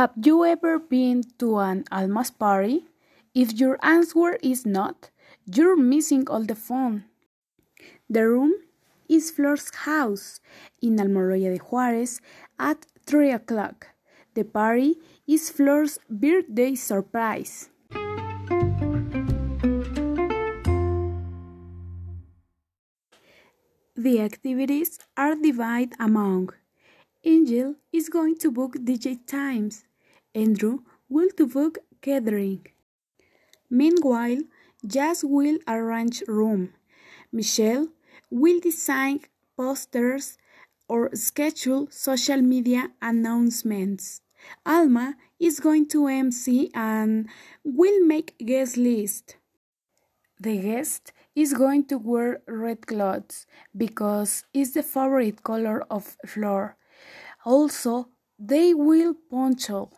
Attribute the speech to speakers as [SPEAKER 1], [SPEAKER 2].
[SPEAKER 1] Have you ever been to an Alma's party? If your answer is not, you're missing all the fun. The room is Flor's house in Almoloya de Juarez at 3 o'clock. The party is Flor's birthday surprise. The activities are divided among Angel is going to book DJ times. Andrew will to book catering. Meanwhile, Jazz will arrange room. Michelle will design posters or schedule social media announcements. Alma is going to MC and will make guest list. The guest is going to wear red clothes because it's the favorite color of Flor. Also, they will poncho.